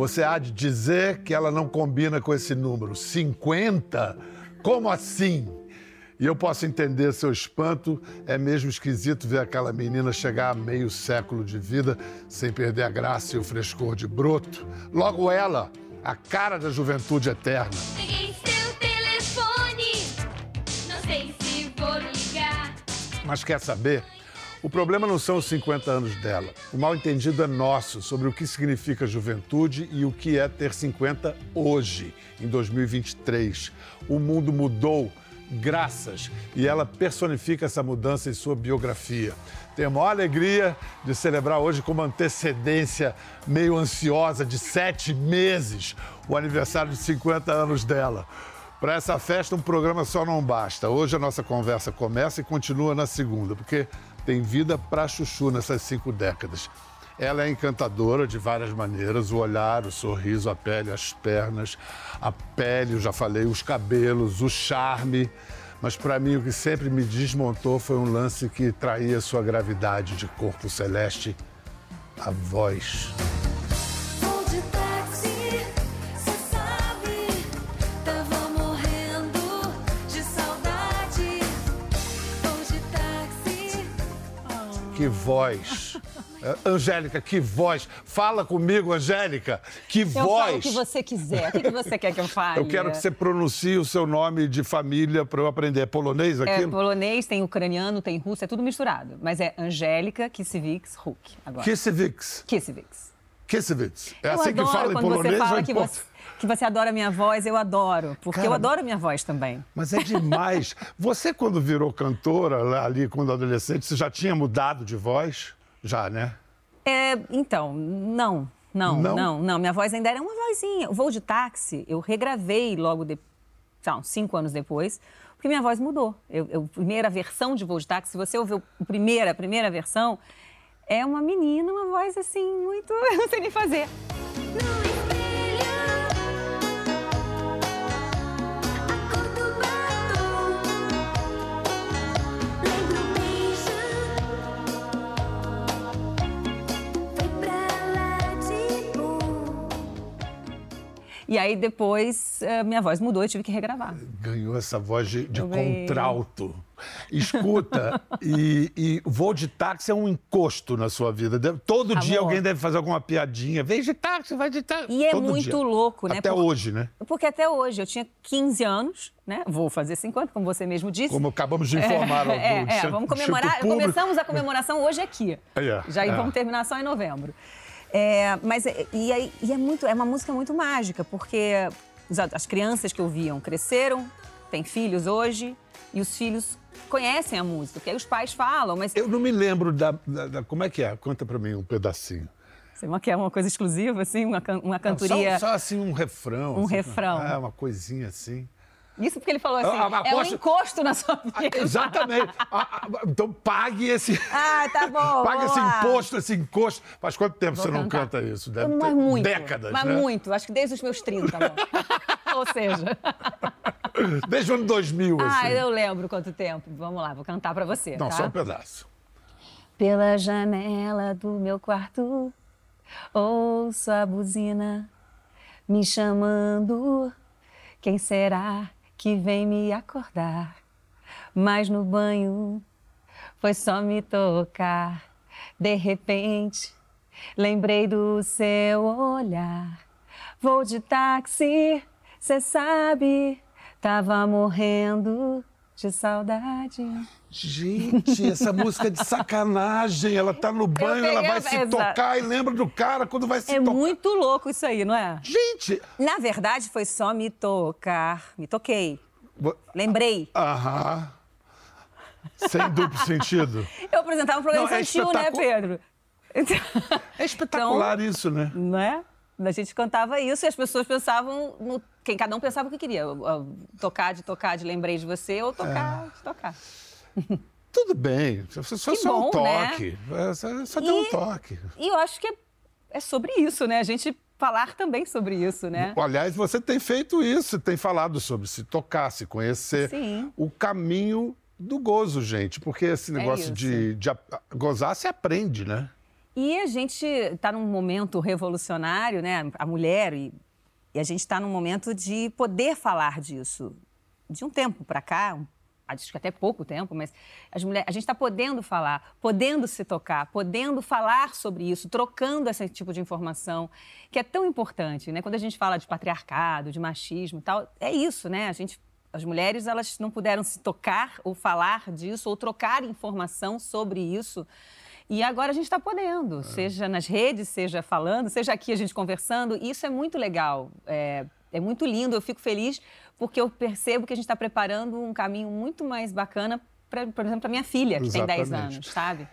Você há de dizer que ela não combina com esse número. 50? Como assim? E eu posso entender seu espanto. É mesmo esquisito ver aquela menina chegar a meio século de vida sem perder a graça e o frescor de broto. Logo ela, a cara da juventude eterna. Peguei seu telefone, não sei se vou ligar. Mas quer saber? O problema não são os 50 anos dela. O mal entendido é nosso sobre o que significa juventude e o que é ter 50 hoje, em 2023. O mundo mudou, graças, e ela personifica essa mudança em sua biografia. Tenho a maior alegria de celebrar hoje com uma antecedência meio ansiosa de sete meses o aniversário de 50 anos dela. Para essa festa, um programa só não basta. Hoje a nossa conversa começa e continua na segunda, porque tem vida para chuchu nessas cinco décadas. Ela é encantadora de várias maneiras: o olhar, o sorriso, a pele, as pernas, a pele, eu já falei, os cabelos, o charme. Mas para mim o que sempre me desmontou foi um lance que traía sua gravidade de corpo celeste, a voz. Que voz! É, Angélica, que voz! Fala comigo, Angélica! Que Eu falo voz! o que você quiser. O que que você quer que eu fale? Eu quero que você pronuncie o seu nome de família para eu aprender. É polonês É aquilo? polonês, tem ucraniano, tem russo, é tudo misturado. Mas é Angélica Kissiewicz Huck. Agora. Kissiewicz. Kissiewicz. É eu assim que adoro fala em quando polonês você fala que você, que você adora a minha voz, eu adoro. Porque eu Cara, adoro a minha voz também. Mas é demais. Você, quando virou cantora, ali, quando adolescente, você já tinha mudado de voz? Já, né? É, então, não. Não, Não? não, não, Minha voz ainda era uma vozinha. O voo de táxi, eu regravei logo, de, uns cinco anos depois, porque minha voz mudou. Eu, eu- primeira versão de voo de táxi, se você ouviu a primeira, a primeira versão, é uma menina, uma voz assim, muito. Eu não sei nem fazer. E aí depois eh, minha voz mudou e tive que regravar. Ganhou essa voz de, de contralto. Escuta, e, e voo de táxi é um encosto na sua vida. Deve- Todo dia Amor. alguém deve fazer alguma piadinha. Vem de táxi, vai de táxi. E é Todo muito dia. louco, né? Até Por- hoje, né? Porque até hoje, eu tinha 15 anos, né? Vou fazer 50, como você mesmo disse. Como acabamos de informar ao É, é, Instituto vamos comemorar. Começamos a comemoração hoje aqui. É, Já é. vamos terminar só em novembro. É, mas é- e, aí- e é muito, é uma música muito mágica, porque as crianças que ouviam cresceram, têm filhos hoje, e os filhos conhecem a música, porque aí os pais falam, mas Eu não me lembro da, da- da- Como é que é? Conta pra mim um pedacinho. você não quer uma coisa exclusiva, assim, uma, uma Não, cantoria. Só, só assim um refrão. Um assim, refrão. É, uma coisinha assim. Isso porque ele falou assim, Ah, ah, é um encosto na sua Ah, vida. Exatamente. Ah, ah, então pague esse. Ah, tá bom. Pague esse imposto, esse encosto. Faz quanto tempo Vou você não cantar. canta isso? Deve mas muito, décadas, Mas né? muito, acho que desde os meus 30, amor. Ou seja, Desde o ano 2000, ah, assim. eu lembro quanto tempo. Vamos lá, vou cantar pra você, Não, tá? só um pedaço. Pela janela do meu quarto, ouço a buzina me chamando. Quem será que vem me acordar? Mas no banho foi só me tocar. De repente, lembrei do seu olhar. Vou de táxi, cê sabe, tava morrendo de saudade. Gente, essa música é de sacanagem. Ela tá no banho, ela vai a- se exato. tocar e lembra do cara quando vai se É tocar. muito louco isso aí, não é? Gente! Na verdade, foi só me tocar. Me toquei. Lembrei. Aham. Sem duplo sentido. Eu apresentava um programa Não, é infantil, né, espetacu- Pedro? É espetacular isso, né? Não é? A gente cantava isso e as pessoas pensavam no. Quem cada um pensava o que queria. Tocar de tocar de lembrei de você ou tocar de tocar. Tudo bem. Só, só, só um bom, né? toque. É, Só, só deu um toque. E eu acho que é, é sobre isso, né? A gente falar também sobre isso, né? Aliás, você tem feito isso, tem falado sobre se tocar, se conhecer. Sim. O caminho do gozo, gente. Porque esse negócio isso. de, de gozar se aprende, né? E a gente está num momento revolucionário, né? A mulher, e, e a gente está num momento de poder falar disso. De um tempo para cá, acho que até pouco tempo, mas as mulheres, a gente está podendo falar, podendo se tocar, podendo falar sobre isso, trocando esse tipo de informação, que é tão importante, né? Quando a gente fala de patriarcado, de machismo e tal, é isso, né? A gente, as mulheres, elas não puderam se tocar ou falar disso ou trocar informação sobre isso. E agora a gente está podendo, é. seja nas redes, seja falando, seja aqui a gente conversando. Isso é muito legal. É, é muito lindo, eu fico feliz porque eu percebo que a gente está preparando um caminho muito mais bacana, pra, por exemplo, para minha filha, que Exatamente. tem 10 anos, sabe?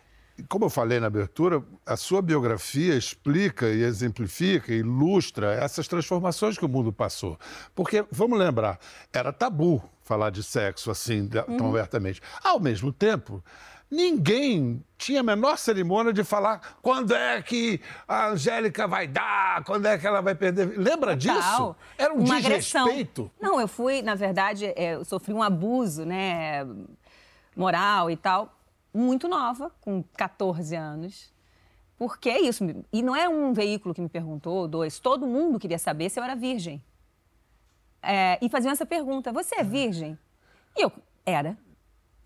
Como eu falei na abertura, a sua biografia explica e exemplifica, ilustra essas transformações que o mundo passou. Porque, vamos lembrar, era tabu falar de sexo assim, tão uhum. abertamente. Ao mesmo tempo, Ninguém tinha a menor cerimônia de falar quando é que a Angélica vai dar, quando é que ela vai perder. Lembra Total. disso? Era um Uma desrespeito. Agressão. Não, eu fui, na verdade, é, eu sofri um abuso, né, moral e tal, muito nova, com 14 anos. Porque é isso. E não é um veículo que me perguntou, dois. Todo mundo queria saber se eu era virgem. É, e faziam essa pergunta: você é virgem? E eu era.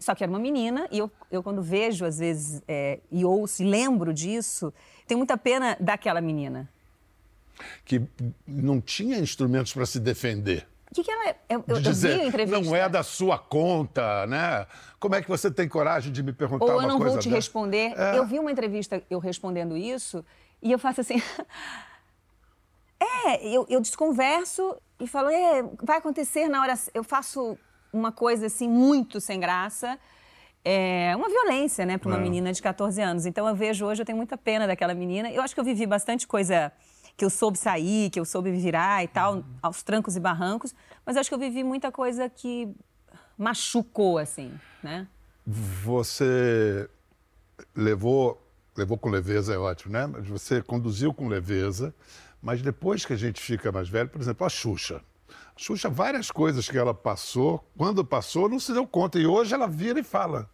Só que era uma menina, e eu, eu quando vejo, às vezes, é, e ouço e lembro disso, tenho muita pena daquela menina. Que não tinha instrumentos para se defender. O que, que ela. Eu, eu, de dizer, eu entrevista. Não é da sua conta, né? Como é que você tem coragem de me perguntar Ou uma coisa Ou eu não vou te dessa? responder. É. Eu vi uma entrevista eu respondendo isso, e eu faço assim. é, eu, eu desconverso e falo, é, vai acontecer na hora. Eu faço uma coisa assim muito sem graça. É uma violência, né, para uma é. menina de 14 anos. Então eu vejo hoje, eu tenho muita pena daquela menina. Eu acho que eu vivi bastante coisa que eu soube sair, que eu soube virar e tal, uhum. aos trancos e barrancos, mas acho que eu vivi muita coisa que machucou, assim, né? Você levou, levou com leveza, é ótimo, né? Você conduziu com leveza, mas depois que a gente fica mais velho, por exemplo, a Xuxa. Xuxa, várias coisas que ela passou, quando passou, não se deu conta. E hoje ela vira e fala.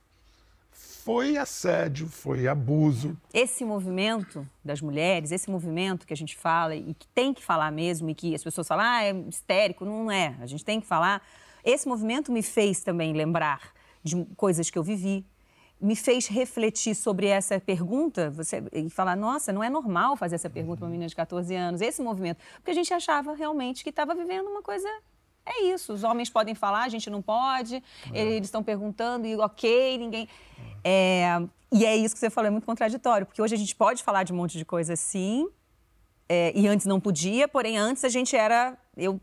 Foi assédio, foi abuso. Esse movimento das mulheres, esse movimento que a gente fala e que tem que falar mesmo, e que as pessoas falam, ah, é histérico, não é. A gente tem que falar. Esse movimento me fez também lembrar de coisas que eu vivi, me fez refletir sobre essa pergunta você, e falar: nossa, não é normal fazer essa pergunta para uma menina de 14 anos, esse movimento. Porque a gente achava realmente que estava vivendo uma coisa. É isso, os homens podem falar, a gente não pode, é. eles estão perguntando e ok, ninguém. É, e é isso que você falou, é muito contraditório, porque hoje a gente pode falar de um monte de coisa assim, é, e antes não podia, porém antes a gente era. Eu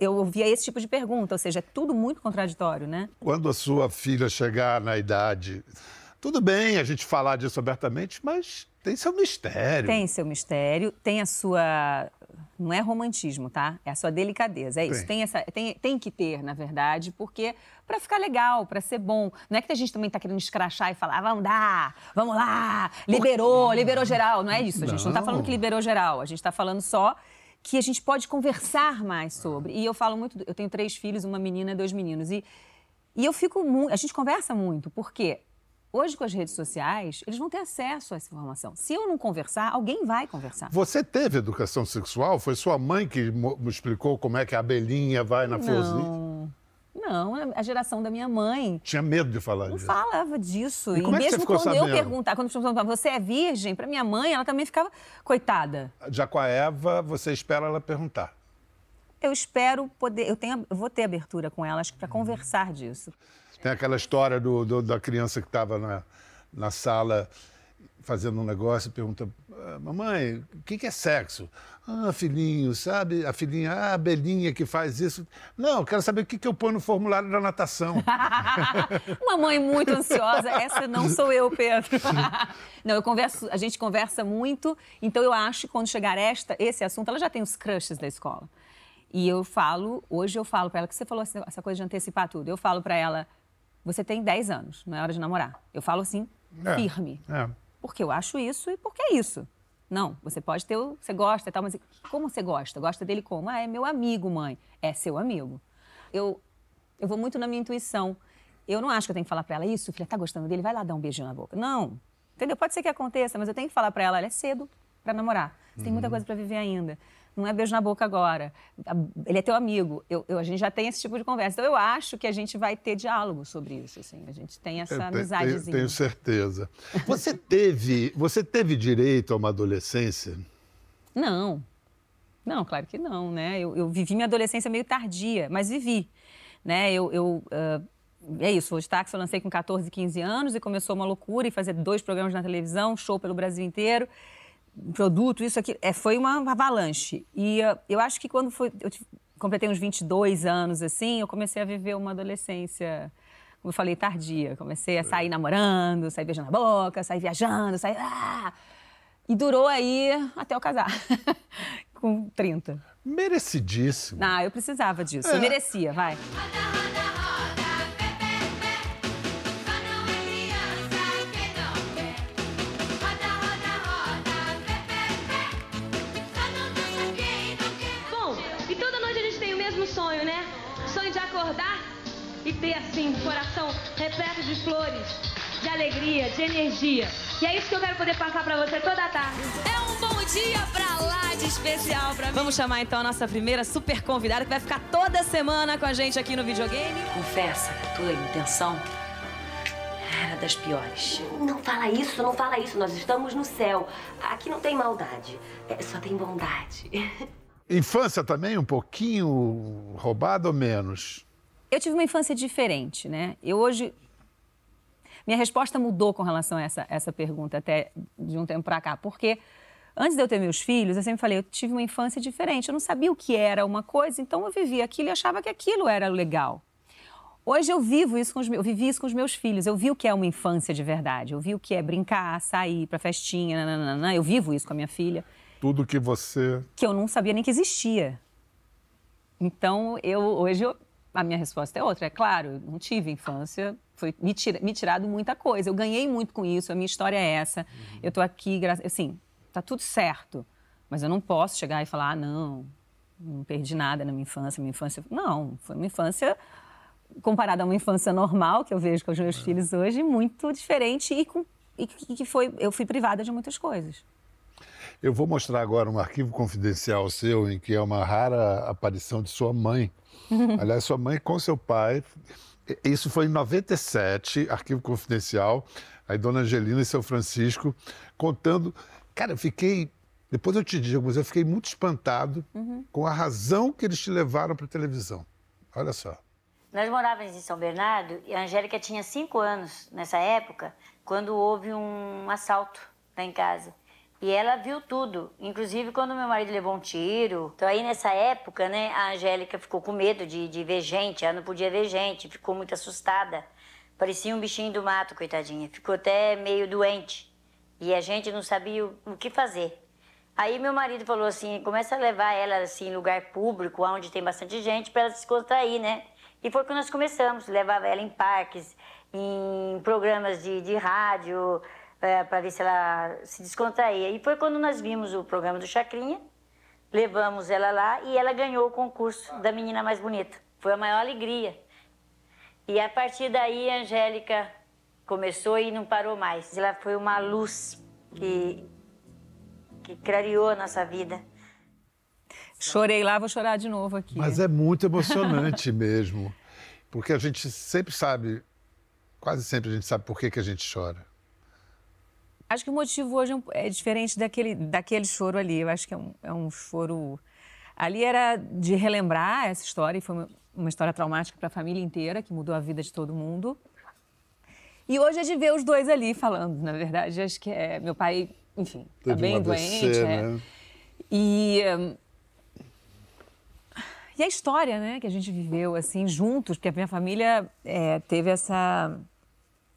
eu ouvia esse tipo de pergunta, ou seja, é tudo muito contraditório, né? Quando a sua filha chegar na idade, tudo bem a gente falar disso abertamente, mas tem seu mistério. Tem seu mistério, tem a sua. Não é romantismo, tá? É a sua delicadeza. É isso. Tem, tem essa, tem, tem que ter, na verdade, porque para ficar legal, para ser bom. Não é que a gente também está querendo escrachar e falar, ah, vamos dar, vamos lá, liberou, liberou geral. Não é isso. A gente não está falando que liberou geral. A gente está falando só que a gente pode conversar mais sobre. E eu falo muito, eu tenho três filhos, uma menina e dois meninos. E, e eu fico muito, a gente conversa muito, porque hoje com as redes sociais, eles vão ter acesso a essa informação. Se eu não conversar, alguém vai conversar. Você teve educação sexual? Foi sua mãe que me explicou como é que a abelhinha vai na florzinha? Não, a geração da minha mãe. Tinha medo de falar não disso. Não falava disso. E, e é mesmo quando sabendo? eu perguntar, quando perguntavam, você é virgem? Para minha mãe, ela também ficava coitada. Já com a Eva, você espera ela perguntar. Eu espero poder, eu, tenho, eu vou ter abertura com ela, acho que para conversar disso. Tem aquela história do, do da criança que estava na, na sala fazendo um negócio e pergunta: ah, Mamãe, o que, que é sexo? Ah, filhinho, sabe? A filhinha, ah, a abelhinha que faz isso. Não, quero saber o que, que eu ponho no formulário da natação. Uma mãe muito ansiosa. Essa não sou eu, Pedro. não, eu converso, a gente conversa muito, então eu acho que quando chegar esta, esse assunto, ela já tem os crushes da escola. E eu falo, hoje eu falo para ela, que você falou essa coisa de antecipar tudo. Eu falo para ela, você tem 10 anos, não é hora de namorar. Eu falo assim, é, firme. É. Porque eu acho isso e porque é isso. Não, você pode ter, você gosta e tal, mas como você gosta? Gosta dele como? Ah, é meu amigo, mãe. É seu amigo. Eu, eu vou muito na minha intuição. Eu não acho que eu tenho que falar para ela isso, filha, tá gostando dele? Vai lá dar um beijinho na boca. Não. Entendeu? Pode ser que aconteça, mas eu tenho que falar para ela, ela é cedo para namorar. Você tem muita coisa para viver ainda. Não é beijo na boca agora. Ele é teu amigo. Eu, eu- a gente já tem esse tipo de conversa. Então, eu acho que a gente vai ter diálogo sobre isso. Assim. A gente tem essa Eu te- tenho, amizadezinha. tenho certeza. Você teve, você teve direito a uma adolescência? Não. Não, claro que não, né? Eu, eu vivi minha adolescência meio tardia, mas vivi, né? Eu, eu, ah, é isso, o táxi eu lancei com 14, 15 anos e começou uma loucura e fazer dois programas na televisão, show pelo Brasil inteiro, produto, isso aqui, é, foi uma avalanche. E ah, eu acho que quando foi, eu completei uns 22 anos, assim, eu comecei a viver uma adolescência, como eu falei, tardia. Comecei a sair namorando, sair beijando na boca, sair viajando, sair... Ah! E durou aí até eu casar, com 30. Merecidíssimo. Não, eu precisava disso. É. Eu merecia, vai. Alegria, de energia. E é isso que eu quero poder passar pra você toda a tarde. É um bom dia pra lá de especial pra mim. Vamos chamar então a nossa primeira super convidada que vai ficar toda semana com a gente aqui no videogame. Confessa que a tua intenção era das piores. Não fala isso, não fala isso. Nós estamos no céu. Aqui não tem maldade, é, só tem bondade. Infância também um pouquinho roubada ou menos? Eu tive uma infância diferente, né? Eu hoje. Minha resposta mudou com relação a essa, essa pergunta até de um tempo pra cá, porque antes de eu ter meus filhos, eu sempre falei, eu tive uma infância diferente. Eu não sabia o que era uma coisa, então eu vivia aquilo e achava que aquilo era legal. Hoje eu vivo isso com os meus, eu vivi isso com os meus filhos. Eu vi o que é uma infância de verdade. Eu vi o que é brincar, sair pra festinha, nananana. Eu vivo isso com a minha filha. Tudo que você. que eu não sabia nem que existia. Então, eu hoje eu- a minha resposta é outra. É claro, eu não tive infância, foi me, tira, me tirado muita coisa. Eu ganhei muito com isso, a minha história é essa. Eu tô aqui, assim, tá tudo certo. Mas eu não posso chegar e falar, ah, não, não perdi nada na minha infância, minha infância. Não, foi uma infância comparada a uma infância normal que eu vejo com os meus filhos hoje, muito diferente e, com, e que que foi, eu fui privada de muitas coisas. Eu vou mostrar agora um arquivo confidencial seu, em que é uma rara aparição de sua mãe. Aliás, sua mãe com seu pai. Isso foi em 97, arquivo confidencial. Aí, Dona Angelina e seu Francisco contando. Cara, eu fiquei. Depois eu te digo, mas eu fiquei muito espantado com a razão que eles te levaram para a televisão. Olha só. Nós morávamos em São Bernardo e a Angélica tinha cinco anos nessa época, quando houve um assalto lá em casa. E ela viu tudo, inclusive quando meu marido levou um tiro. Então aí nessa época, né, a Angélica ficou com medo de, de ver gente, ela não podia ver gente, ficou muito assustada. Parecia um bichinho do mato, coitadinha. Ficou até meio doente. E a gente não sabia o, o que fazer. Aí meu marido falou assim, começa a levar ela assim em lugar público, onde tem bastante gente, para ela se descontrair, né? E foi quando nós começamos, levava ela em parques, em programas de, de rádio, para ver se ela se descontraía. E foi quando nós vimos o programa do Chacrinha, levamos ela lá e ela ganhou o concurso da menina mais bonita. Foi a maior alegria. E a partir daí a Angélica começou e não parou mais. Ela foi uma luz que, que clareou a nossa vida. Chorei lá, vou chorar de novo aqui. Mas é muito emocionante mesmo. Porque a gente sempre sabe, quase sempre a gente sabe por que, que a gente chora. Acho que o motivo hoje é é diferente daquele, daquele choro ali. Eu acho que é um, é um choro. Ali era de relembrar essa história, e foi uma, uma história traumática para a família inteira, que mudou a vida de todo mundo. E hoje é de ver os dois ali falando, na verdade. Acho que é. Meu pai, enfim, está Teve bem doente. é. né? E. E a história, né, que a gente viveu assim juntos, porque a minha família é, teve essa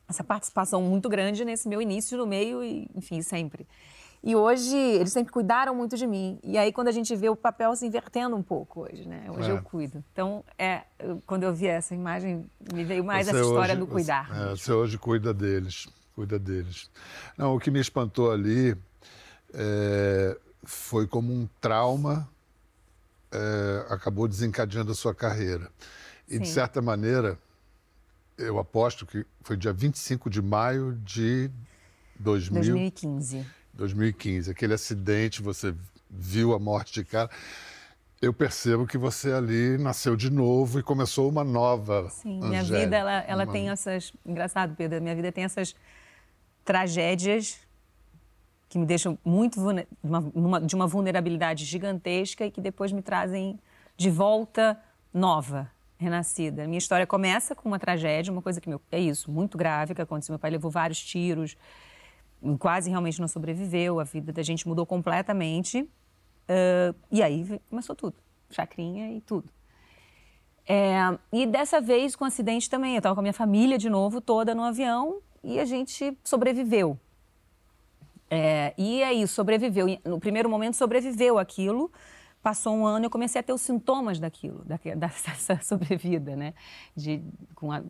essa participação muito grande nesse meu início, no meio e, enfim, sempre. E hoje eles sempre cuidaram muito de mim. E aí quando a gente vê o papel se invertendo um pouco hoje, né? Hoje É. eu cuido. Então, é, quando eu vi essa imagem, me veio mais Você essa história hoje- do cuidar. Você, é, você hoje cuida deles, cuida deles. Não, o que me espantou ali é, foi como um trauma é, acabou desencadeando a sua carreira. E, de Sim. certa maneira, eu aposto que foi dia 25 de maio de 2000, 2015. 2015. Aquele acidente, você viu a morte de cara. Eu percebo que você ali nasceu de novo e começou uma nova. Sim, minha Angélica. vida, ela, ela Uma- tem essas. Engraçado, Pedro, minha vida tem essas tragédias que me deixam muito de uma vulnerabilidade gigantesca e que depois me trazem de volta nova, renascida. Minha história começa com uma tragédia, uma coisa que meu, é isso, muito grave que aconteceu. Meu pai levou vários tiros, quase realmente não sobreviveu. A vida da gente mudou completamente. Ah, e aí começou tudo, chacrinha e tudo. É, e dessa vez com o acidente também. Eu estava com a minha família de novo, toda no avião, e a gente sobreviveu. É, e aí, sobreviveu. No primeiro momento, sobreviveu aquilo. Passou um ano, eu comecei a ter os sintomas daquilo, daque- dessa sobrevida, né? De, com a,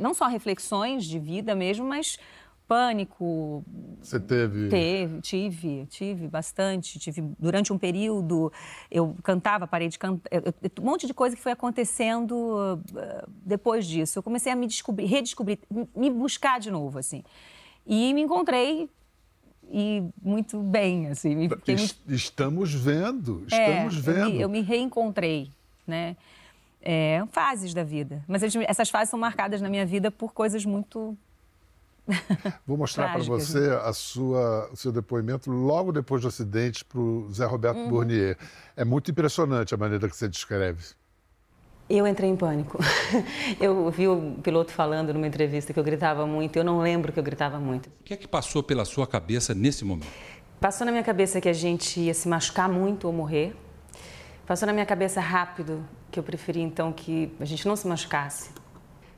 não só reflexões de vida mesmo, mas pânico, Você teve. Teve, tive, tive bastante. Tive durante um período, eu cantava, parei de cantar, um monte de coisa que foi acontecendo uh, depois disso. Eu comecei a me descobrir, redescobrir, me buscar de novo, assim. E me encontrei e muito bem, assim. Fiquei Estamos vendo, é, estamos eu vendo. me, eu me reencontrei, né? É, fases da vida. Mas essas fases são marcadas na minha vida por coisas muito Vou mostrar para você a sua, o seu depoimento logo depois do acidente para o Zé Roberto Uhum. Bournier. É muito impressionante a maneira que você descreve. Eu entrei em pânico. Eu vi o piloto falando numa entrevista que eu gritava muito. Eu não lembro que eu gritava muito. O que é que passou pela sua cabeça nesse momento? Passou na minha cabeça que a gente ia se machucar muito ou morrer. Passou na minha cabeça rápido que eu preferia então que a gente não se machucasse.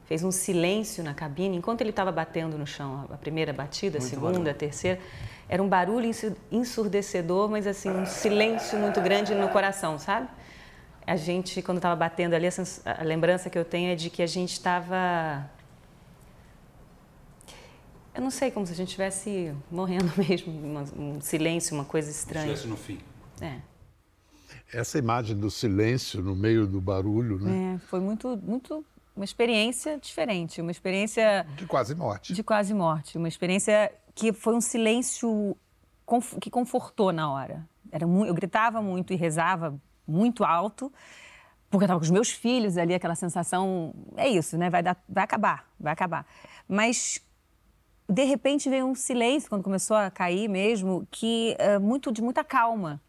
Fez um silêncio na cabine enquanto ele estava batendo no chão. A primeira batida, a segunda, a terceira. Era um barulho ensu- ensurdecedor, mas assim, um silêncio muito grande no coração, sabe? A gente, quando estava batendo ali, a, sens- a lembrança que eu tenho é de que a gente estava. Eu não sei, como se a gente estivesse morrendo mesmo, um silêncio, uma coisa estranha. Estivesse no fim. É. Essa imagem do silêncio no meio do barulho, né? É, foi muito, muito uma experiência diferente, uma experiência De quase morte. de quase morte, uma experiência que foi um silêncio conf- que confortou na hora. Era mu- eu gritava muito e rezava muito alto, porque eu estava com os meus filhos ali, aquela sensação, é isso, né? Vai, dar, vai acabar, vai acabar. Mas de repente veio um silêncio quando começou a cair mesmo, que é, muito de muita calma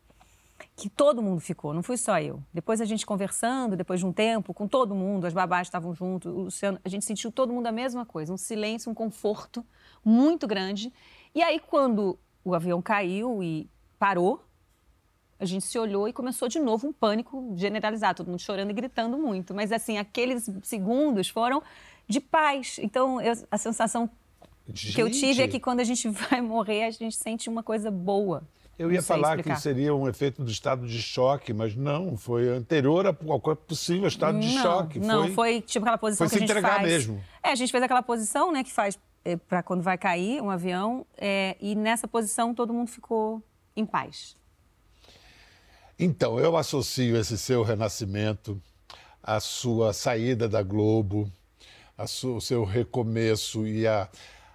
que todo mundo ficou, não fui só eu. Depois a gente conversando, depois de um tempo, com todo mundo, as babás estavam juntos, o Luciano, a gente sentiu todo mundo a mesma coisa, um silêncio, um conforto muito grande. E aí, quando o avião caiu e parou, a gente se olhou e começou de novo um pânico generalizado, todo mundo chorando e gritando muito. Mas, assim, aqueles segundos foram de paz. Então, eu- a sensação que eu tive é Gente, que quando a gente vai morrer, a gente sente uma coisa boa. Eu ia falar explicar. que seria um efeito do estado de choque, mas não, foi anterior a qualquer possível estado de não, choque. Não, foi, tipo aquela posição foi que se a gente entregar faz. mesmo. É, a gente fez aquela posição, né, que faz para quando vai cair um avião, é, e nessa posição todo mundo ficou em paz. Então, eu associo esse seu renascimento à sua saída da Globo, a su- o seu recomeço e a.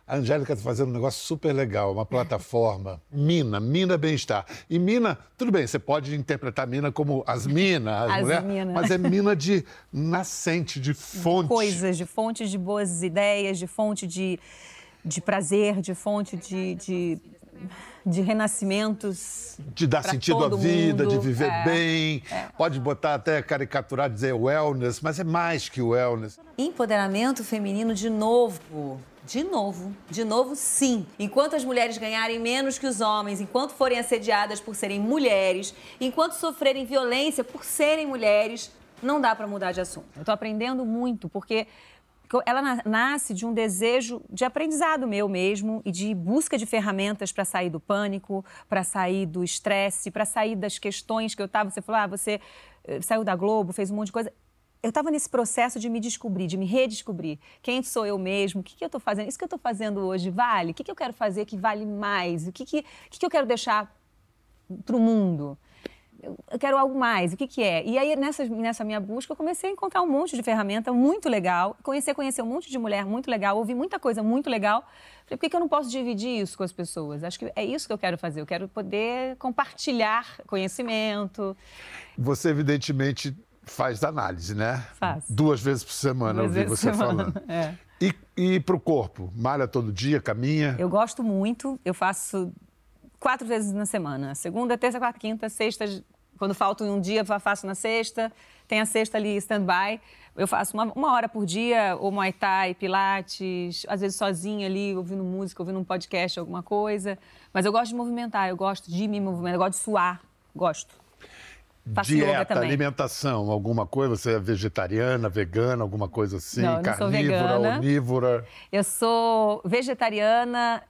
A Angélica está fazendo um negócio super legal, uma plataforma, Mina, Mina Bem-Estar. E Mina, tudo bem, você pode interpretar Mina como as Minas, as, As mulheres, mina. mas é Mina de nascente, de fonte. Coisas, de fonte de boas ideias, de fonte de, de prazer, de fonte de, de, de renascimentos. de dar sentido à vida, de mundo. viver É, bem. Pode botar até caricaturar, dizer wellness, mas é mais que wellness. Empoderamento feminino de novo. De novo, de novo, sim. Enquanto as mulheres ganharem menos que os homens, enquanto forem assediadas por serem mulheres, enquanto sofrerem violência por serem mulheres, não dá para mudar de assunto. Eu tô aprendendo muito, porque ela na- nasce de um desejo de aprendizado meu mesmo e de busca de ferramentas para sair do pânico, para sair do estresse, para sair das questões que eu estava. Você falou, ah, você eh, saiu da Globo, fez um monte de coisa. Eu estava nesse processo de me descobrir, de me redescobrir. Quem sou eu mesmo? O que, que eu estou fazendo? Isso que eu estou fazendo hoje vale? O que, que eu quero fazer que vale mais? O que, que, que, que eu quero deixar para o mundo? Eu eu quero algo mais, o que, que é? E aí, nessa, nessa minha busca, eu comecei a encontrar um monte de ferramenta muito legal, conhecer, conhecer um monte de mulher muito legal, ouvir muita coisa muito legal. Falei, por que, que eu não posso dividir isso com as pessoas? Acho que é isso que eu quero fazer, eu quero poder compartilhar conhecimento. Você, evidentemente, faz análise, né? Faço. Duas vezes por semana, eu Duas vi vezes você semana, falando. é. E, e para o corpo? Malha todo dia, caminha? Eu gosto muito, eu faço quatro vezes na semana. Segunda, terça, quarta, quinta, sexta. Quando falta um dia, faço na sexta. Tem a sexta ali, stand-by. Eu faço uma, uma hora por dia, ou Muay Thai, Pilates, às vezes sozinha ali, ouvindo música, ouvindo um podcast, alguma coisa. Mas eu gosto de movimentar, eu gosto de me movimentar, eu gosto de suar, gosto. Faço Dieta, alimentação, alguma coisa? Você é vegetariana, vegana, alguma coisa assim? Não, eu não sou Carnívora, vegana. onívora? Eu sou vegetariana,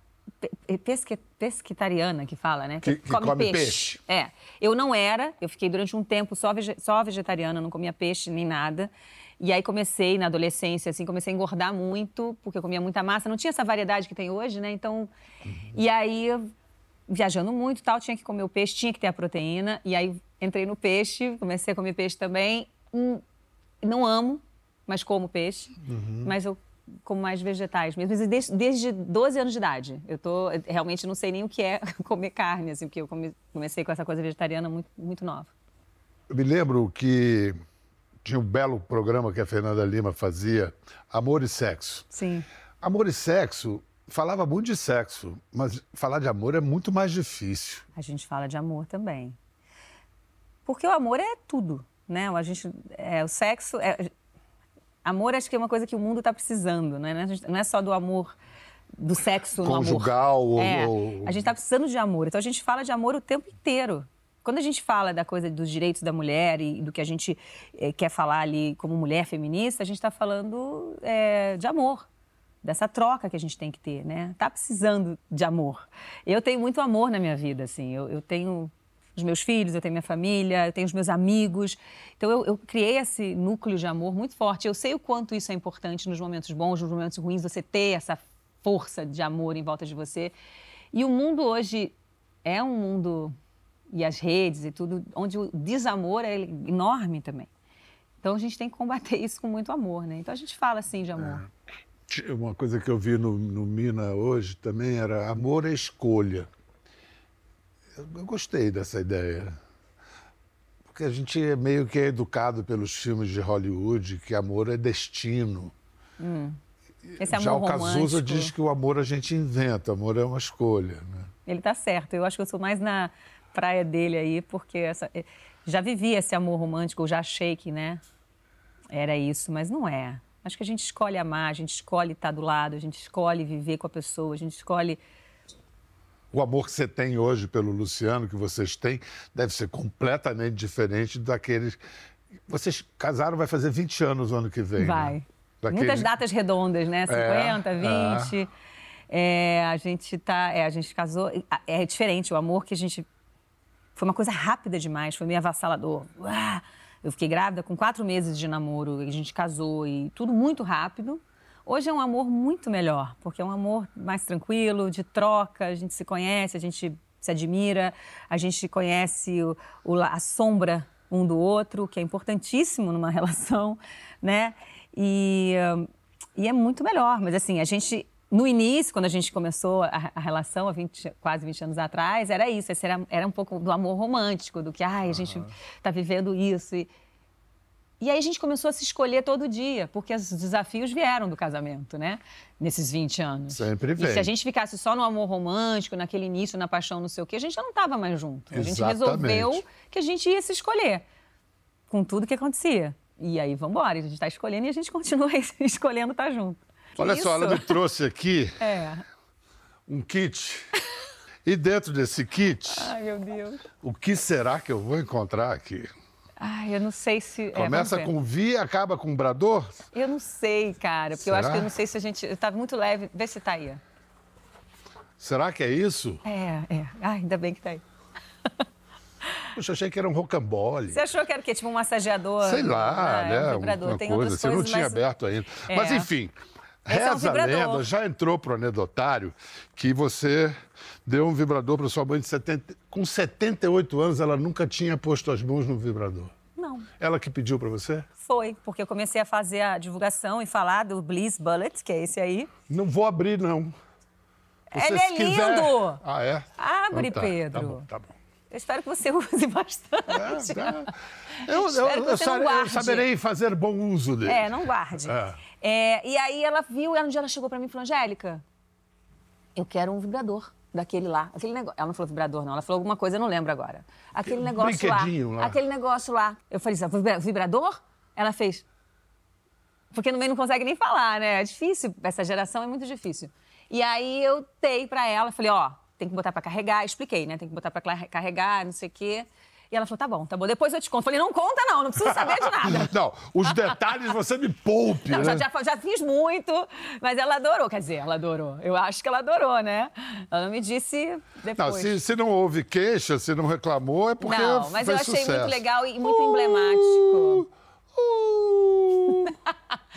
pesque, pesquitariana que fala, né? Que- que come peixe. É. Eu não era, eu fiquei durante um tempo só, vege- só vegetariana, não comia peixe nem nada. E aí comecei na adolescência, assim, comecei a engordar muito, porque eu comia muita massa. Não tinha essa variedade que tem hoje, né? Então. E aí, viajando muito tal, tinha que comer o peixe, tinha que ter a proteína. E aí entrei no peixe, comecei a comer peixe também. Hum, não amo, mas como peixe. Mas eu como mais vegetais mesmo. Mas Desde, desde 12 anos de idade. Eu tô, realmente não sei nem o que é comer carne, assim, porque eu come- comecei com essa coisa vegetariana muito, muito nova. Eu me lembro que tinha um belo programa que a Fernanda Lima fazia, Amor e Sexo. Sim. Amor e Sexo falava muito de sexo, mas falar de amor é muito mais difícil. A gente fala de amor também. Porque o amor é tudo, né? A gente, é, o sexo... É, amor acho que é uma coisa que o mundo está precisando, né? Gente- Não é só do amor, do sexo no amor. Conjugal ou- É, ou- A gente está precisando de amor. Então a gente fala de amor o tempo inteiro. Quando a gente fala da coisa dos direitos da mulher e do que a gente eh, quer falar ali como mulher feminista, a gente está falando eh, de amor, dessa troca que a gente tem que ter, né? Tá precisando de amor. Eu tenho muito amor na minha vida, assim. Eu, eu tenho os meus filhos, eu tenho minha família, eu tenho os meus amigos. Então eu, eu criei esse núcleo de amor muito forte. Eu sei o quanto isso é importante nos momentos bons, nos momentos ruins, você ter essa força de amor em volta de você. E o mundo hoje é um mundo e as redes e tudo onde o desamor é enorme também. Então a gente tem que combater isso com muito amor, né? Então a gente fala assim de amor. Tinha Uma coisa que eu vi no, no Mina hoje também era amor é escolha. Eu, gostei dessa ideia. Porque a gente é meio que é educado pelos filmes de Hollywood que amor é destino. Esse amor Já o romântico. Cazuza diz que o amor a gente inventa, amor é uma escolha. Né? Ele tá certo. Eu acho que eu sou mais na praia dele aí, porque essa, eh, já vivi esse amor romântico, já achei que, né? Era isso, mas não é. Acho que a gente escolhe amar, a gente escolhe estar do lado, a gente escolhe viver com a pessoa, a gente escolhe. O amor que você tem hoje pelo Luciano, que vocês têm, deve ser completamente diferente daqueles. Vocês casaram, vai fazer 20 anos o ano que vem. Vai. Né? Daquele- Muitas datas redondas, né? 50, É, 20. É, a gente tá. É, a gente casou. É diferente, o amor que a gente. Foi uma coisa rápida demais, foi meio avassalador. Uá! Eu fiquei grávida com quatro meses de namoro, a gente casou e tudo muito rápido. Hoje é um amor muito melhor, porque é um amor mais tranquilo, de troca, a gente se conhece, a gente se admira, a gente conhece o- o a sombra um do outro, que é importantíssimo numa relação, né? E, e é muito melhor. Mas assim, a gente, no início, quando a gente começou a, a relação, há 20, quase 20 anos atrás, era isso, era, era um pouco do amor romântico, do que, ai, a gente está vivendo isso. E, e aí a gente começou a se escolher todo dia, porque os desafios vieram do casamento, né? Nesses 20 anos. Sempre E vem. se a gente ficasse só no amor romântico, naquele início, na paixão, não sei o quê, a gente já não estava mais junto. A gente Exatamente. resolveu que a gente ia se escolher com tudo que acontecia. E aí, vamos embora. A gente está escolhendo e a gente continua escolhendo estar junto. Que Olha só, isso? ela me trouxe aqui É. um kit. E dentro desse kit, Ai, meu Deus. o que será que eu vou encontrar aqui? Ai, eu não sei se... é, Começa ver. com Vi e acaba com Brador? Eu não sei, cara. Porque eu acho Será? que eu não sei se a gente... Tá muito leve. Vê se tá aí. Será que é isso? É, é. Ai, ainda bem que tá aí. Puxa, achei que era um rocambole. Você achou que era o quê? Tipo um massageador? Sei lá, Ah, né? é um vibrador. Uma Tem coisa. outras Você não coisas, tinha mas... aberto ainda. É. Mas enfim, Esse é um Reza a lenda, já entrou pro anedotário que você deu um vibrador para sua mãe de 70... Com 78 anos, ela nunca tinha posto as mãos no vibrador. Não. Ela que pediu para você? Foi, porque eu comecei a fazer a divulgação e falar do Bliss Bullet, que é esse aí. Não vou abrir, não. Você, Ele é quiser- lindo! Ah, é? Abre, Então tá, Pedro. Tá bom, tá bom. Eu espero que você use bastante. É, é. Eu, eu, eu eu saberei fazer bom uso dele. É, não guarde. É. É, e aí ela viu, e um dia ela chegou pra mim e falou, Angélica, eu quero um vibrador daquele lá. Aquele negócio. Ela não falou vibrador, não. Ela falou alguma coisa, eu não lembro agora. Aquele negócio brinquedinho lá. Aquele negócio lá. Eu falei, "Sabe, vibra- vibrador? Ela fez. Porque no meio não consegue nem falar, né? É difícil. Essa geração é muito difícil. E aí eu dei pra ela, falei, ó, tem que botar pra carregar. Expliquei, né? Tem que botar pra cla- carregar, não sei o quê. E ela falou, tá bom, tá bom. Depois eu te conto. Falei, não conta não, não preciso saber de nada. Não, os detalhes você me poupe, Não, né? já, já, já fiz muito, mas ela adorou. Quer dizer, ela adorou. Eu acho que ela adorou, né? Ela não me disse Não, depois. se, se não houve queixa, se não reclamou, é porque Não, mas eu achei sucesso. muito legal e muito emblemático. Uh,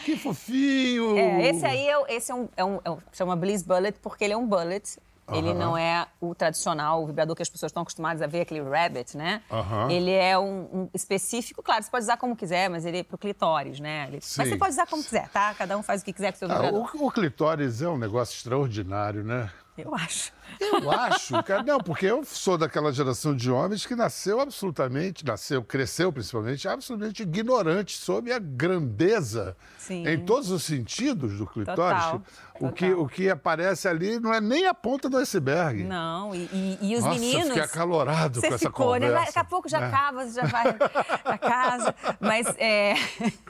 que fofinho! É, esse aí é, esse é um, é um- é um- chama Bliss Bullet porque ele é um bullet. Ele Aham. não é o tradicional, o vibrador que as pessoas estão acostumadas a ver, aquele rabbit, né? Aham. Ele é um, um específico, claro, você pode usar como quiser, mas ele é pro clitóris, né? Ele- mas você pode usar como quiser, tá? Cada um faz o que quiser com o seu Ah, vibrador. o, o clitóris é um negócio extraordinário, né? Eu acho. Eu acho, cara. Não, porque eu sou daquela geração de homens que nasceu absolutamente, nasceu, cresceu principalmente, absolutamente ignorante sobre a grandeza Sim. em todos os sentidos do clitóris. Total, O, que, o que aparece ali não é nem a ponta do iceberg. Não, e, e- e os Nossa, meninos. fiquei acalorado com essa ficou, né? conversa. Daqui a pouco já né? acaba, você já vai pra casa. Mas, é,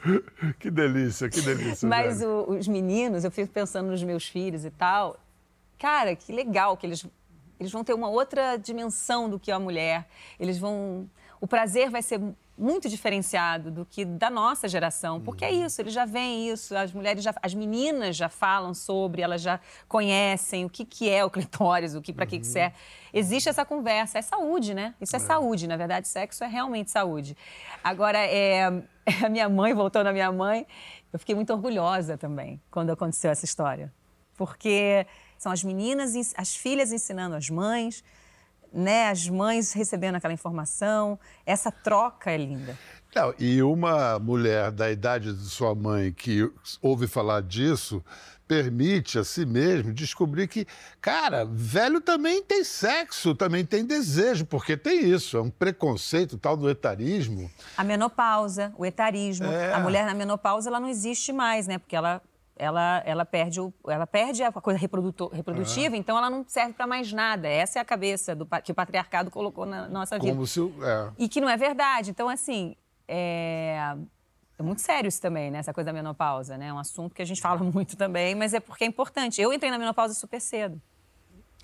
Que delícia, que delícia. mas o- os meninos, eu fico pensando nos meus filhos e tal. Cara, que legal que eles, eles vão ter uma outra dimensão do que a mulher. Eles vão. O prazer vai ser muito diferenciado do que da nossa geração, porque é Uhum. isso, eles já veem isso, as mulheres já, as meninas já falam sobre, elas já conhecem o que, que é o clitóris, o que para que Uhum. que serve. Existe essa conversa, é saúde, né? Isso é, saúde, na verdade, sexo é realmente saúde. Agora, é, a minha mãe, voltando à minha mãe, eu fiquei muito orgulhosa também quando aconteceu essa história, porque são as meninas, as filhas ensinando as mães, né? As mães recebendo aquela informação, essa troca é linda. Não, e uma mulher da idade de sua mãe que ouve falar disso permite a si mesmo descobrir que, cara, velho também tem sexo, também tem desejo, porque tem isso, é um preconceito tal do etarismo. A menopausa, o etarismo. É. A mulher na menopausa, ela não existe mais, né? Porque ela, ela, ela, perde, o, ela perde a coisa reprodutiva, então ela não serve para mais nada. Essa é a cabeça do, que o patriarcado colocou na nossa vida. Como se. É. E que não é verdade. Então, assim, é... é muito sério isso também, né? Essa coisa da menopausa, né? É um assunto que a gente fala muito também, mas é porque é importante. Eu entrei na menopausa super cedo.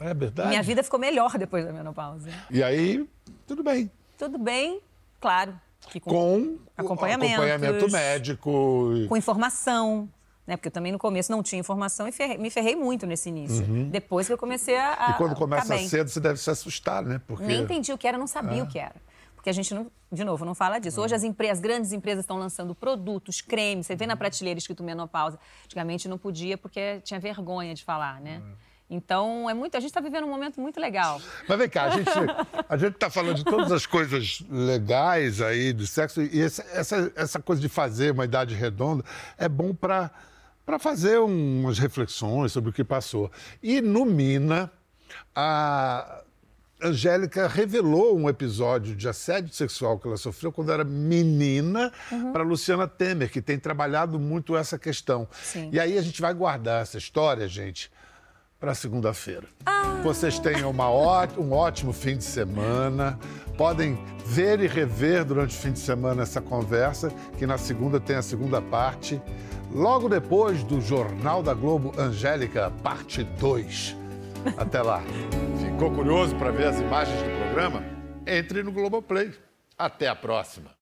É verdade. Minha vida ficou melhor depois da menopausa. E aí, tudo bem. Tudo bem, claro. Com Acompanhamentos. acompanhamento médico. com informação. Né? Porque eu também no começo não tinha informação e ferrei- me ferrei muito nesse início. Depois que eu comecei a. Uhum. E quando começa cedo, você deve se assustar, né? Porque... Nem entendi o que era, não sabia o que era. Porque a gente, não, de novo, não fala disso. Hoje as, empre- as grandes empresas estão lançando produtos, cremes. Você vê na prateleira escrito menopausa. Antigamente não podia porque tinha vergonha de falar, né? Então, é muito, a gente está vivendo um momento muito legal. Mas vem cá, a gente a gente está falando de todas as coisas legais aí do sexo e essa, essa, essa coisa de fazer uma idade redonda é bom para para fazer umas reflexões sobre o que passou. E no Mina, a Angélica revelou um episódio de assédio sexual que ela sofreu quando era menina para Luciana Temer, que tem trabalhado muito essa questão. Sim. E aí a gente vai guardar essa história, gente, para segunda-feira. Vocês tenham uma ó- um ótimo fim de semana. Podem ver e rever durante o fim de semana essa conversa, que na segunda tem a segunda parte. Logo depois do Jornal da Globo Angélica, parte 2. Até lá. Ficou curioso para ver as imagens do programa? Entre no Globoplay. Até a próxima.